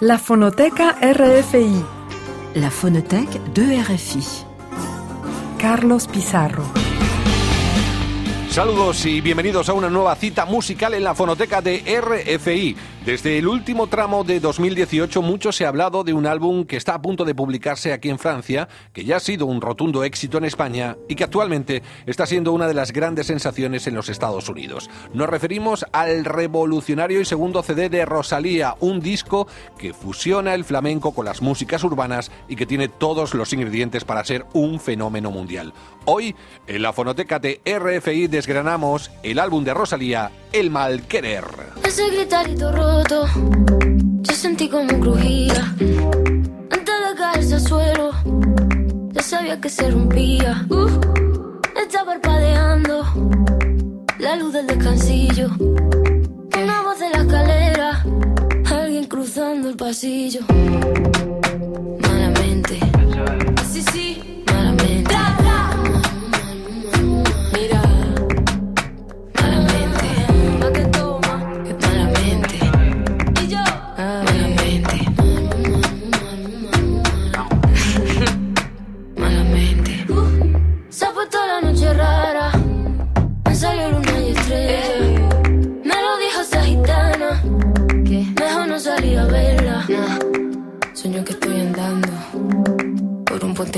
La Fonoteca RFI. La Phonothèque de RFI. Carlos Pizarro. Saludos y bienvenidos a una nueva cita musical en la fonoteca de RFI. Desde el último tramo de 2018 mucho se ha hablado de un álbum que está a punto de publicarse aquí en Francia, que ya ha sido un rotundo éxito en España y que actualmente está siendo una de las grandes sensaciones en los Estados Unidos. Nos referimos al revolucionario y segundo CD de Rosalía, un disco que fusiona el flamenco con las músicas urbanas y que tiene todos los ingredientes para ser un fenómeno mundial. Hoy, en la fonoteca de RFI desgranamos el álbum de Rosalía, El Mal Querer. Ese gritarito roto, yo sentí como crujía. Antes de caerse al suelo, ya sabía que se rompía. Uh, está parpadeando la luz del descansillo. Una voz de la escalera, alguien cruzando el pasillo. Malamente, sí, sí,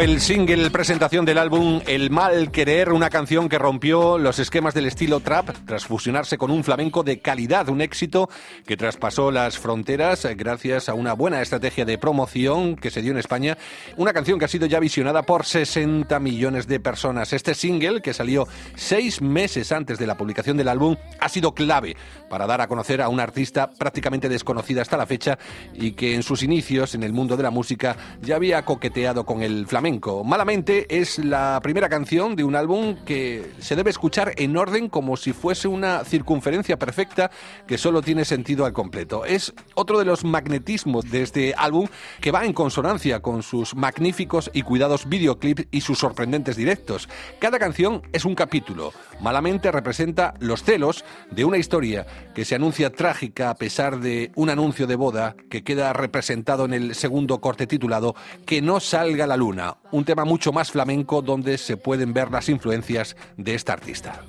El single presentación del álbum El Mal Querer, una canción que rompió los esquemas del estilo trap tras fusionarse con un flamenco de calidad, un éxito que traspasó las fronteras gracias a una buena estrategia de promoción que se dio en España, una canción que ha sido ya visionada por 60 millones de personas. Este single, que salió seis meses antes de la publicación del álbum, ha sido clave para dar a conocer a una artista prácticamente desconocida hasta la fecha y que en sus inicios en el mundo de la música ya había coqueteado con el flamenco. Malamente es la primera canción de un álbum que se debe escuchar en orden como si fuese una circunferencia perfecta que solo tiene sentido al completo. Es otro de los magnetismos de este álbum que va en consonancia con sus magníficos y cuidados videoclips y sus sorprendentes directos. Cada canción es un capítulo. Malamente representa los celos de una historia que se anuncia trágica a pesar de un anuncio de boda que queda representado en el segundo corte titulado Que no salga la luna, un tema mucho más flamenco donde se pueden ver las influencias de esta artista.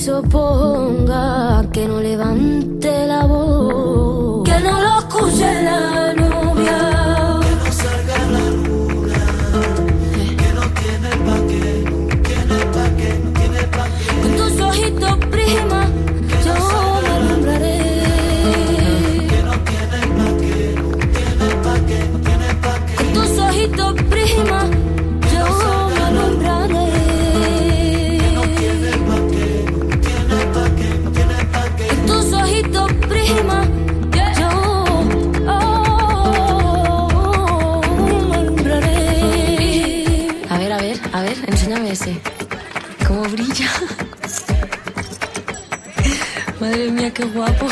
Se oponga, que no levante qué guapo.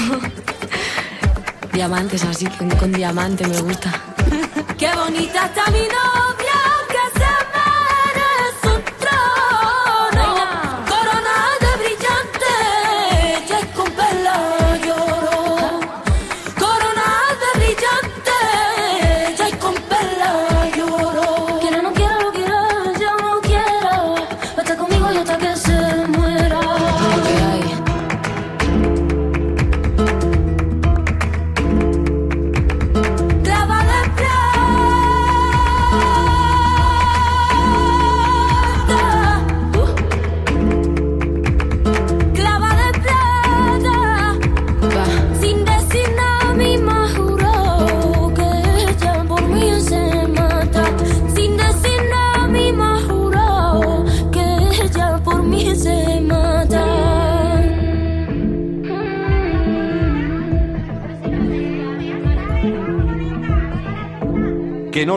Diamantes así, con, diamante me gusta. Qué bonita está mi novia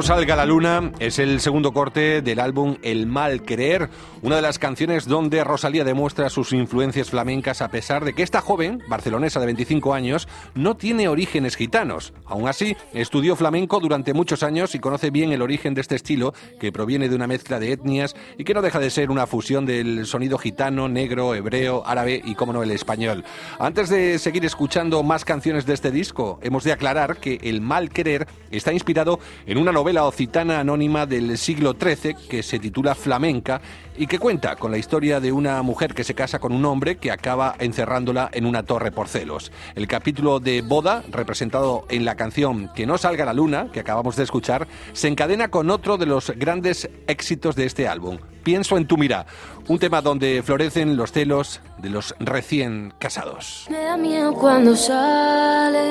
salga la luna es el segundo corte del álbum El mal querer, una de las canciones donde Rosalía demuestra sus influencias flamencas a pesar de que esta joven, barcelonesa de 25 años, no tiene orígenes gitanos. Aún así, estudió flamenco durante muchos años y conoce bien el origen de este estilo, que proviene de una mezcla de etnias y que no deja de ser una fusión del sonido gitano, negro, hebreo, árabe y, como no, el español. Antes de seguir escuchando más canciones de este disco, hemos de aclarar que El mal querer está inspirado en una novela occitana anónima del siglo XIII que se titula Flamenca y que cuenta con la historia de una mujer que se casa con un hombre que acaba encerrándola en una torre por celos. El capítulo de boda, representado en la canción Que no salga la luna, que acabamos de escuchar, se encadena con otro de los grandes éxitos de este álbum, Pienso en tu mirá, un tema donde florecen los celos de los recién casados. Me da miedo cuando sale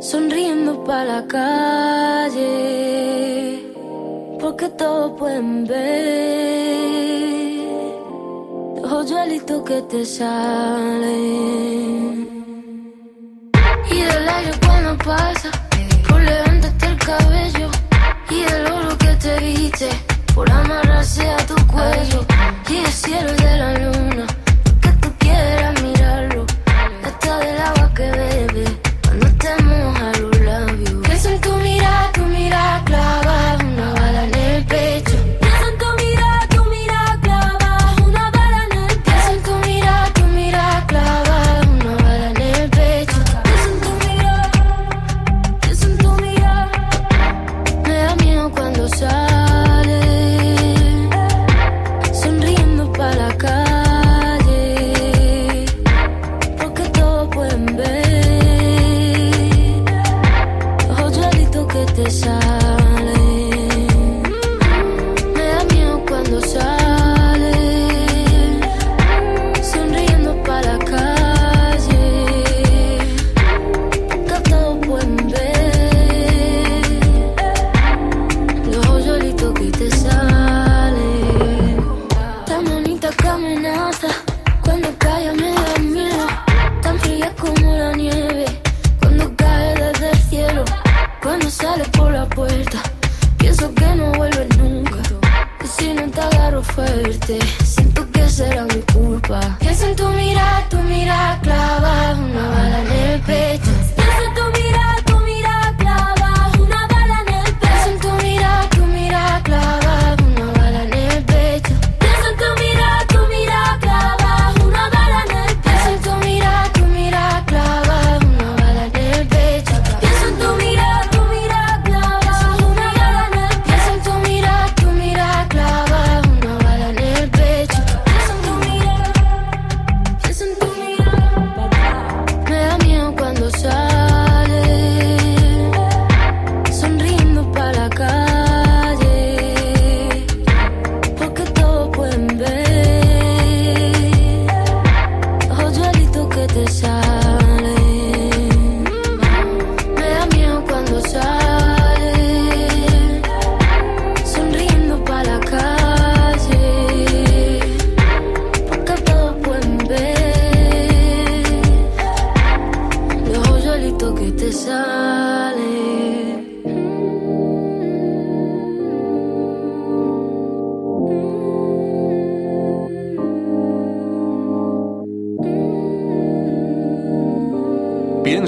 sonriendo para la calle, porque todos pueden ver los que te salen. Y del aire cuando pasa, por levantarte el cabello,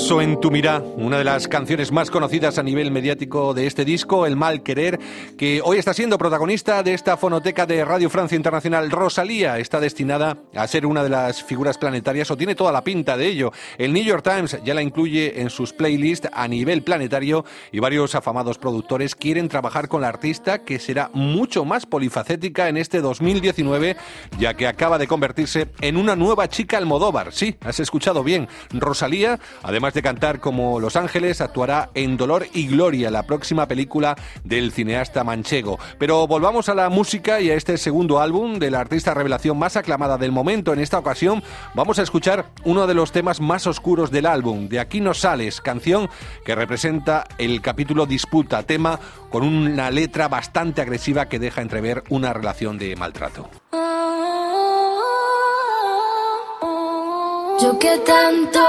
Pienso en tu mirá, una de las canciones más conocidas a nivel mediático de este disco, El mal querer, que hoy está siendo protagonista de esta fonoteca de Radio Francia Internacional. Rosalía está destinada a ser una de las figuras planetarias o tiene toda la pinta de ello. El New York Times ya la incluye en sus playlists a nivel planetario y varios afamados productores quieren trabajar con la artista que será mucho más polifacética en este 2019 ya que acaba de convertirse en una nueva chica Almodóvar. Sí, has escuchado bien. Rosalía Además de cantar como Los Ángeles, actuará en Dolor y Gloria, la próxima película del cineasta manchego. Pero volvamos a la música y a este segundo álbum de la artista revelación más aclamada del momento. En esta ocasión vamos a escuchar uno de los temas más oscuros del álbum, De aquí no sales, canción que representa el capítulo Disputa, tema con una letra bastante agresiva que deja entrever una relación de maltrato. Yo que tanto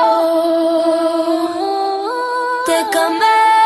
te cambié.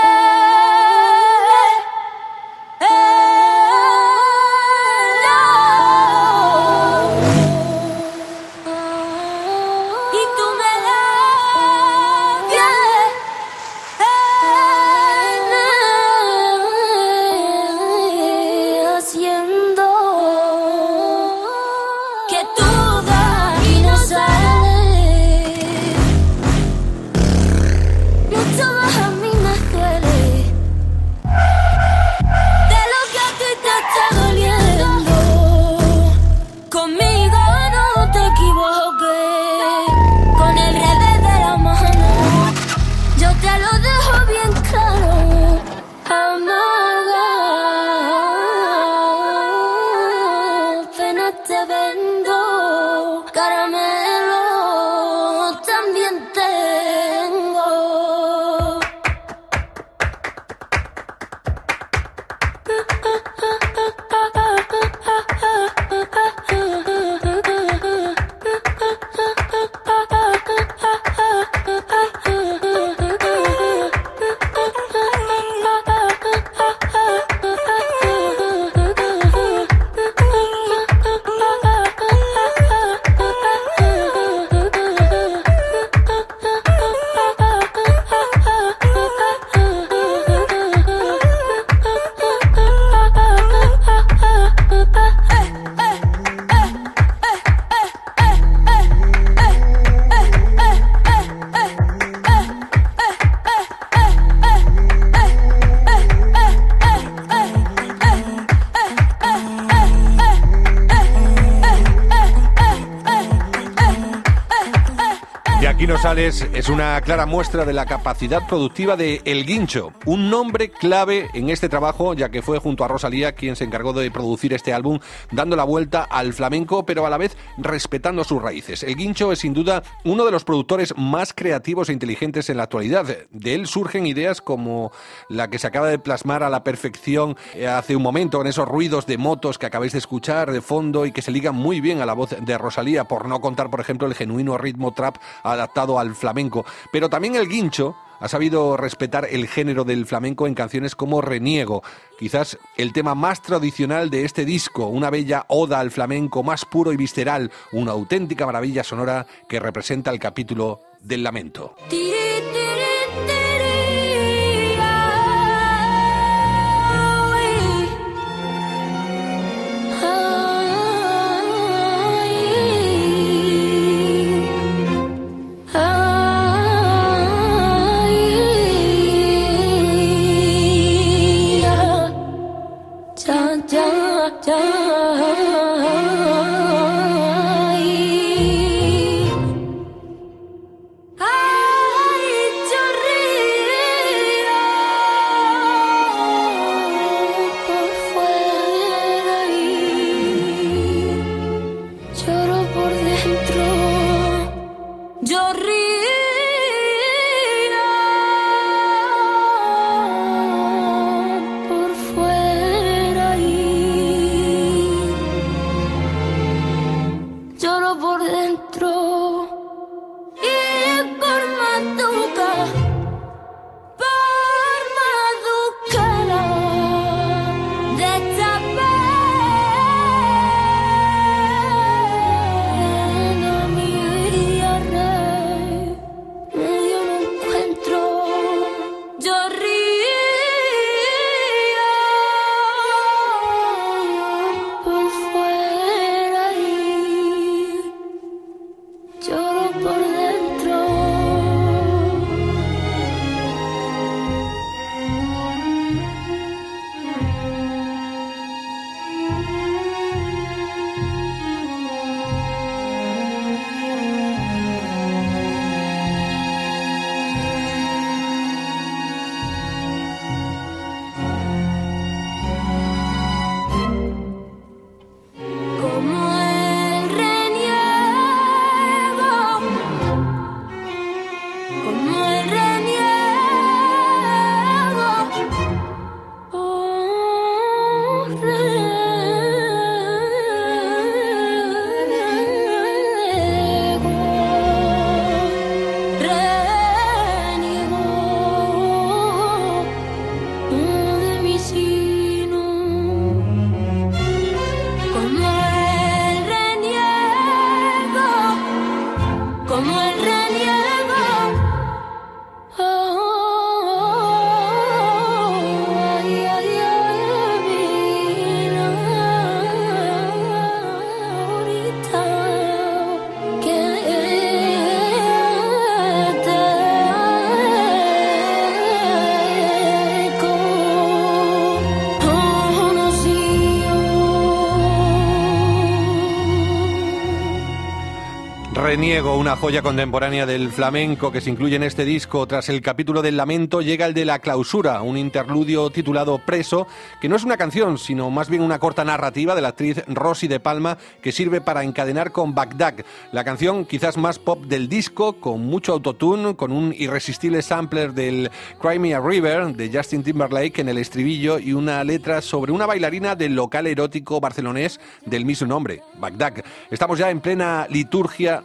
Es una clara muestra de la capacidad productiva de El Guincho, un nombre clave en este trabajo, ya que fue junto a Rosalía quien se encargó de producir este álbum, dando la vuelta al flamenco, pero a la vez respetando sus raíces. El Guincho es sin duda uno de los productores más creativos e inteligentes en la actualidad. De él surgen ideas como la que se acaba de plasmar a la perfección hace un momento, con esos ruidos de motos que acabáis de escuchar de fondo y que se ligan muy bien a la voz de Rosalía, por no contar, por ejemplo, el genuino ritmo trap adaptado al flamenco. Pero también el guincho ha sabido respetar el género del flamenco en canciones como Reniego, quizás el tema más tradicional de este disco, una bella oda al flamenco más puro y visceral, una auténtica maravilla sonora que representa el capítulo del lamento. Ya, ya, Reniego, una joya contemporánea del flamenco que se incluye en este disco. Tras el capítulo del lamento llega el de la clausura, un interludio titulado Preso, que no es una canción, sino más bien una corta narrativa de la actriz Rosy de Palma que sirve para encadenar con Bagdad, la canción quizás más pop del disco, con mucho autotune, con un irresistible sampler del Crimea River de Justin Timberlake en el estribillo y una letra sobre una bailarina del local erótico barcelonés del mismo nombre, Bagdad. Estamos ya en plena liturgia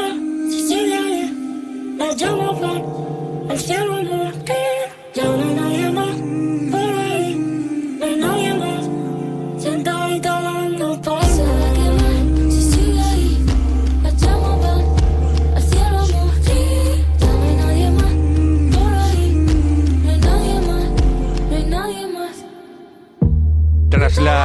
se va a quemar si sigue ahí, la llama va, al cielo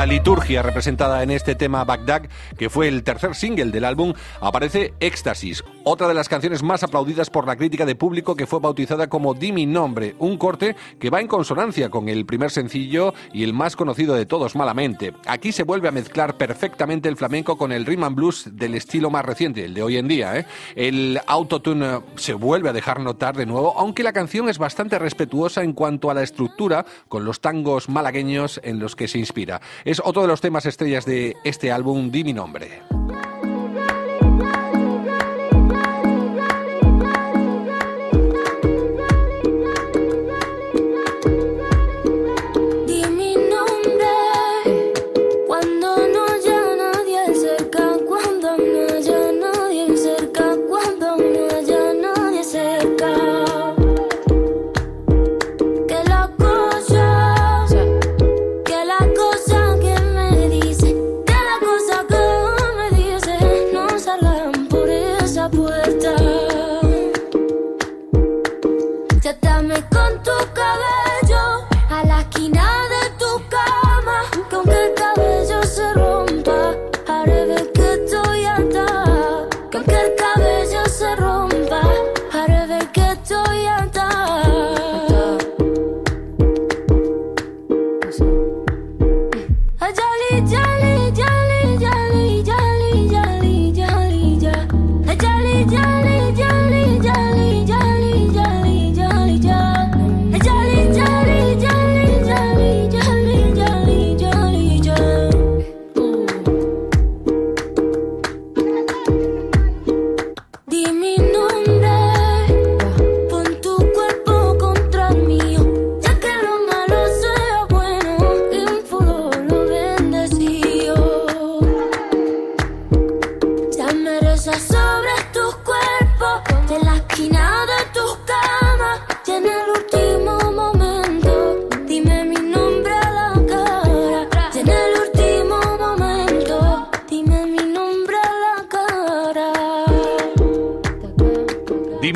la liturgia representada en este tema Bagdad, que fue el tercer single del álbum, aparece Éxtasis, otra de las canciones más aplaudidas por la crítica de público que fue bautizada como Di mi nombre, un corte que va en consonancia con el primer sencillo y el más conocido de todos, Malamente. Aquí se vuelve a mezclar perfectamente el flamenco con el rhythm and blues del estilo más reciente, el de hoy en día. ¿eh? El autotune eh, se vuelve a dejar notar de nuevo, aunque la canción es bastante respetuosa en cuanto a la estructura con los tangos malagueños en los que se inspira. Otro de los temas estrellas de este álbum, Di mi nombre.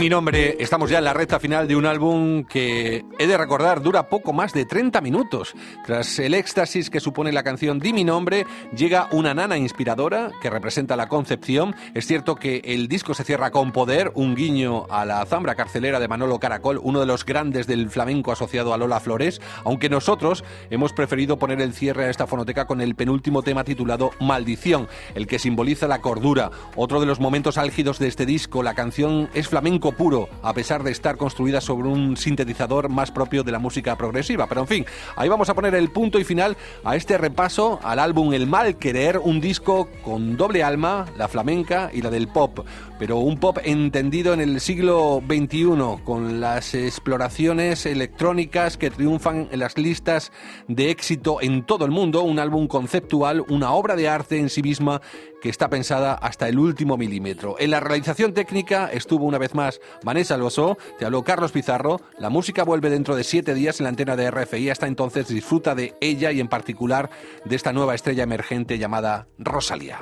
Mi nombre, estamos ya en la recta final de un álbum que, he de recordar, dura poco más de 30 minutos. Tras el éxtasis que supone la canción Di mi nombre, llega una nana inspiradora que representa la concepción. Es cierto que el disco se cierra con poder, un guiño a la zambra carcelera de Manolo Caracol, uno de los grandes del flamenco asociado a Lola Flores, aunque nosotros hemos preferido poner el cierre a esta fonoteca con el penúltimo tema titulado Maldición, el que simboliza la cordura. Otro de los momentos álgidos de este disco, la canción es flamenco puro, a pesar de estar construida sobre un sintetizador más propio de la música progresiva. Pero en fin, ahí vamos a poner el punto y final a este repaso al álbum El Mal Querer, un disco con doble alma, la flamenca y la del pop, pero un pop entendido en el siglo XXI, con las exploraciones electrónicas que triunfan en las listas de éxito en todo el mundo, un álbum conceptual, una obra de arte en sí misma que está pensada hasta el último milímetro. En la realización técnica estuvo una vez más Vanessa Alonso, te habló Carlos Pizarro, la música vuelve dentro de siete días en la antena de RFI, hasta entonces disfruta de ella y en particular de esta nueva estrella emergente llamada Rosalía.